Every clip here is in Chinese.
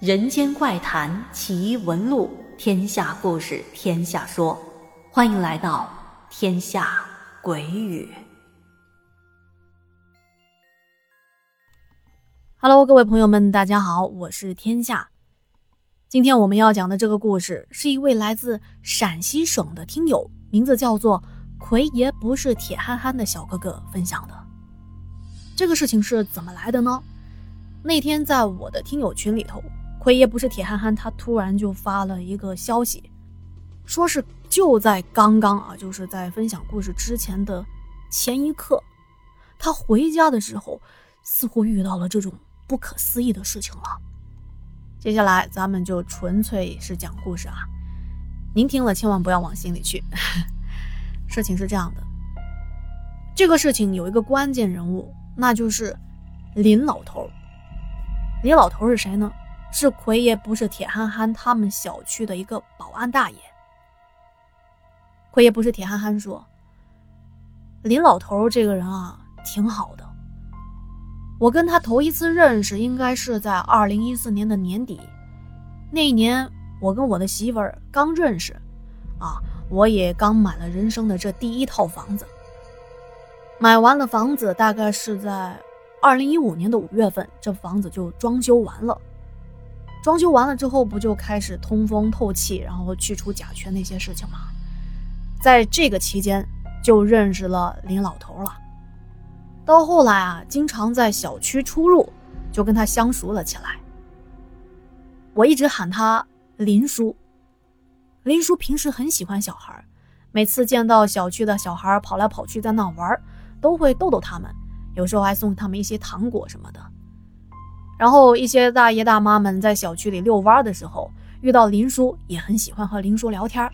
人间怪谈奇闻录，天下故事天下说，欢迎来到天下鬼语。Hello，各位朋友们，大家好，我是天下。今天我们要讲的这个故事，是一位来自陕西省的听友，名字叫做奎爷，不是铁憨憨的小哥哥分享的。这个事情是怎么来的呢？那天在我的听友群里头，奎爷不是铁憨憨，他突然就发了一个消息，说是就在刚刚啊，就是在分享故事之前的前一刻，他回家的时候，似乎遇到了这种不可思议的事情了。接下来咱们就纯粹是讲故事啊，您听了千万不要往心里去。事情是这样的，这个事情有一个关键人物，那就是林老头。林老头是谁呢？是奎爷，不是铁憨憨他们小区的一个保安大爷。奎爷不是铁憨憨说，林老头这个人啊，挺好的。我跟他头一次认识，应该是在二零一四年的年底。那一年，我跟我的媳妇儿刚认识，啊，我也刚买了人生的这第一套房子。买完了房子，大概是在。二零一五年的五月份，这房子就装修完了。装修完了之后，不就开始通风透气，然后去除甲醛那些事情吗？在这个期间，就认识了林老头了。到后来啊，经常在小区出入，就跟他相熟了起来。我一直喊他林叔。林叔平时很喜欢小孩，每次见到小区的小孩跑来跑去在那玩，都会逗逗他们。有时候还送他们一些糖果什么的，然后一些大爷大妈们在小区里遛弯的时候，遇到林叔也很喜欢和林叔聊天。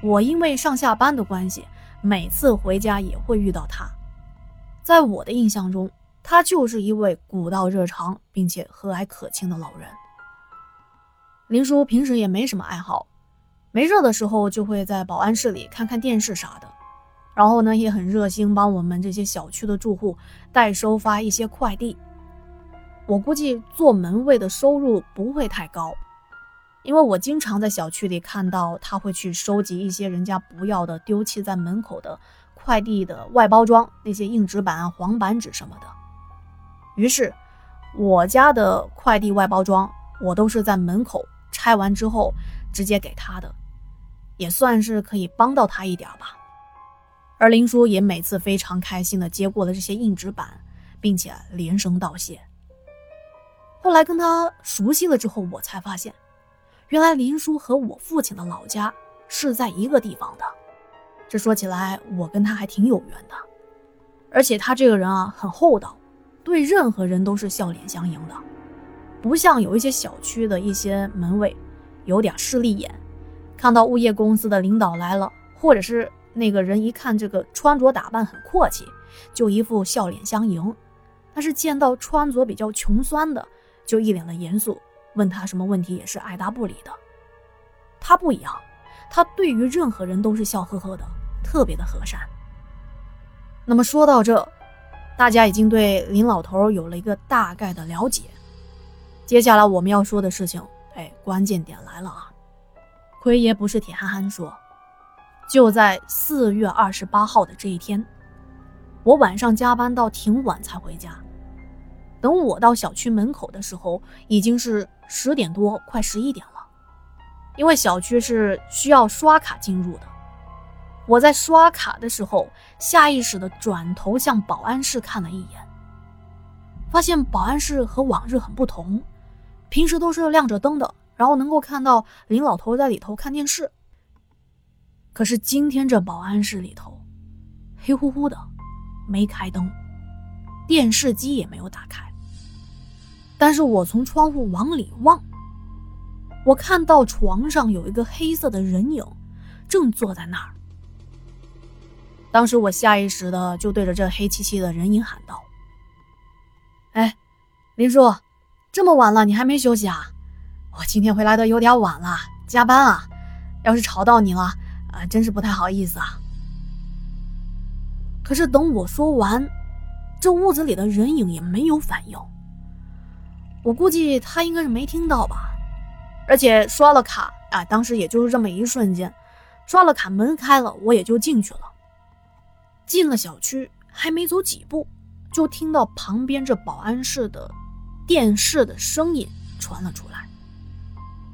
我因为上下班的关系，每次回家也会遇到他。在我的印象中，他就是一位古道热肠并且和蔼可亲的老人。林叔平时也没什么爱好，没事的时候就会在保安室里看看电视啥的。然后呢，也很热心，帮我们这些小区的住户代收发一些快递。我估计做门卫的收入不会太高，因为我经常在小区里看到他会去收集一些人家不要的、丢弃在门口的快递的外包装，那些硬纸板、黄板纸什么的。于是，我家的快递外包装，我都是在门口拆完之后直接给他的，也算是可以帮到他一点吧。而林叔也每次非常开心地接过了这些硬纸板，并且连声道谢。后来跟他熟悉了之后，我才发现，原来林叔和我父亲的老家是在一个地方的。这说起来，我跟他还挺有缘的。而且他这个人啊，很厚道，对任何人都是笑脸相迎的，不像有一些小区的一些门卫，有点势利眼，看到物业公司的领导来了，或者是。那个人一看这个穿着打扮很阔气，就一副笑脸相迎；但是见到穿着比较穷酸的，就一脸的严肃，问他什么问题也是爱答不理的。他不一样，他对于任何人都是笑呵呵的，特别的和善。那么说到这，大家已经对林老头有了一个大概的了解。接下来我们要说的事情，哎，关键点来了啊！奎爷不是铁憨憨说。就在四月二十八号的这一天，我晚上加班到挺晚才回家。等我到小区门口的时候，已经是十点多，快十一点了。因为小区是需要刷卡进入的，我在刷卡的时候，下意识的转头向保安室看了一眼，发现保安室和往日很不同，平时都是亮着灯的，然后能够看到林老头在里头看电视。可是今天这保安室里头，黑乎乎的，没开灯，电视机也没有打开。但是我从窗户往里望，我看到床上有一个黑色的人影，正坐在那儿。当时我下意识的就对着这黑漆漆的人影喊道：“哎，林叔，这么晚了你还没休息啊？我今天回来的有点晚了，加班啊，要是吵到你了。”啊，真是不太好意思啊！可是等我说完，这屋子里的人影也没有反应。我估计他应该是没听到吧。而且刷了卡啊，当时也就是这么一瞬间，刷了卡，门开了，我也就进去了。进了小区，还没走几步，就听到旁边这保安室的电视的声音传了出来，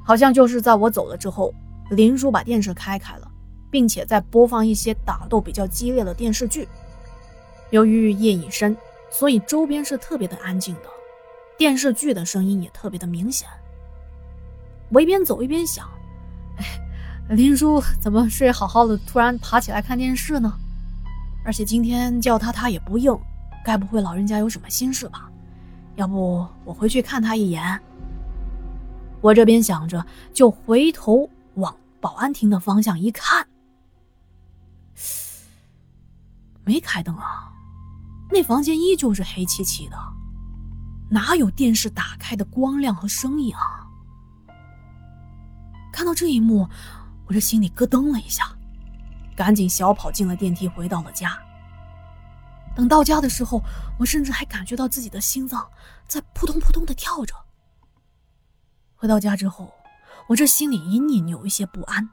好像就是在我走了之后，林叔把电视开开了，并且在播放一些打斗比较激烈的电视剧。由于夜已深，所以周边是特别的安静的，电视剧的声音也特别的明显。我一边走一边想，哎，林叔怎么睡好好的，突然爬起来看电视呢？而且今天叫他他也不应，该不会老人家有什么心事吧？要不我回去看他一眼。我这边想着，就回头往保安亭的方向一看，没开灯啊，那房间依旧是黑漆漆的，哪有电视打开的光亮和声音啊？看到这一幕，我这心里咯噔了一下，赶紧小跑进了电梯，回到了家。等到家的时候，我甚至还感觉到自己的心脏在扑通扑通的跳着。回到家之后，我这心里隐隐有一些不安，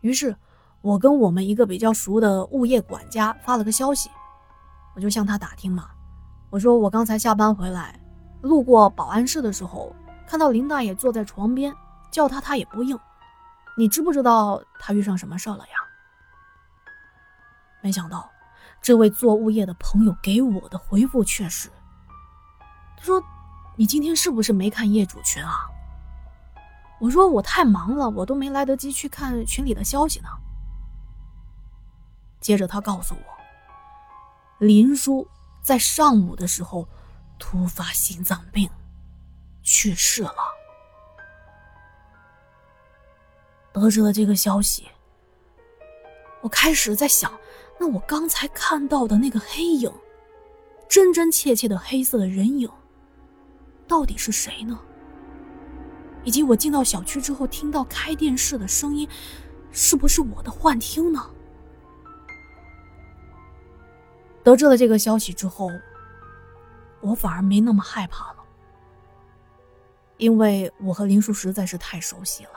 于是，我跟我们一个比较熟的物业管家发了个消息，我就向他打听嘛，我说我刚才下班回来，路过保安室的时候，看到林大爷坐在床边。叫他，他也不应。你知不知道他遇上什么事了呀？没想到，这位做物业的朋友给我的回复却是：“他说，你今天是不是没看业主群啊？”我说：“我太忙了，我都没来得及去看群里的消息呢。”接着他告诉我，林叔在上午的时候突发心脏病，去世了。得知了这个消息，我开始在想，那我刚才看到的那个黑影，真真切切的黑色的人影，到底是谁呢？以及我进到小区之后听到开电视的声音，是不是我的幻听呢？得知了这个消息之后，我反而没那么害怕了，因为我和林叔实在是太熟悉了。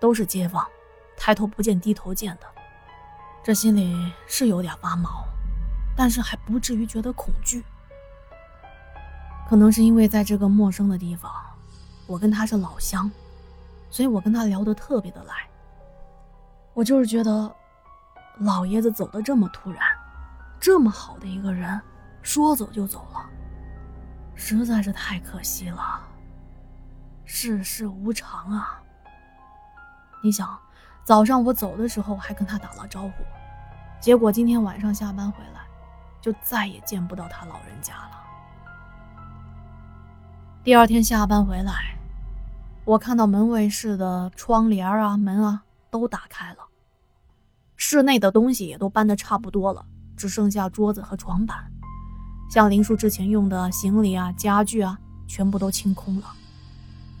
都是街坊，抬头不见低头见的，这心里是有点发毛，但是还不至于觉得恐惧。可能是因为在这个陌生的地方，我跟他是老乡，所以我跟他聊得特别的来。我就是觉得，老爷子走的这么突然，这么好的一个人，说走就走了，实在是太可惜了。世事无常啊。你想，早上我走的时候还跟他打了招呼，结果今天晚上下班回来，就再也见不到他老人家了。第二天下班回来，我看到门卫室的窗帘啊、门啊都打开了，室内的东西也都搬得差不多了，只剩下桌子和床板，像林叔之前用的行李啊、家具啊，全部都清空了，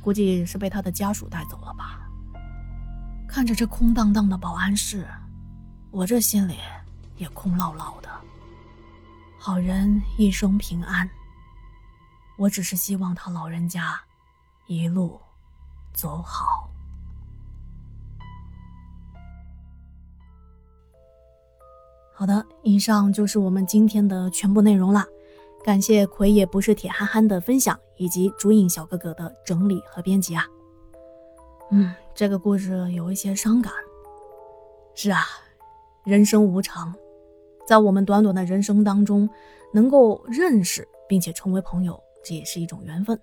估计是被他的家属带走了吧。看着这空荡荡的保安室，我这心里也空落落的。好人一生平安。我只是希望他老人家一路走好。好的，以上就是我们今天的全部内容了。感谢葵也不是铁憨憨的分享，以及竹影小哥哥的整理和编辑啊。嗯。这个故事有一些伤感。是啊，人生无常，在我们短短的人生当中，能够认识并且成为朋友，这也是一种缘分。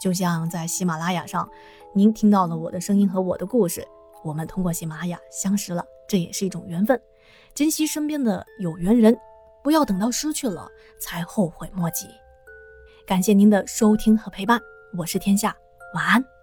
就像在喜马拉雅上，您听到了我的声音和我的故事，我们通过喜马拉雅相识了，这也是一种缘分。珍惜身边的有缘人，不要等到失去了才后悔莫及。感谢您的收听和陪伴，我是天下，晚安。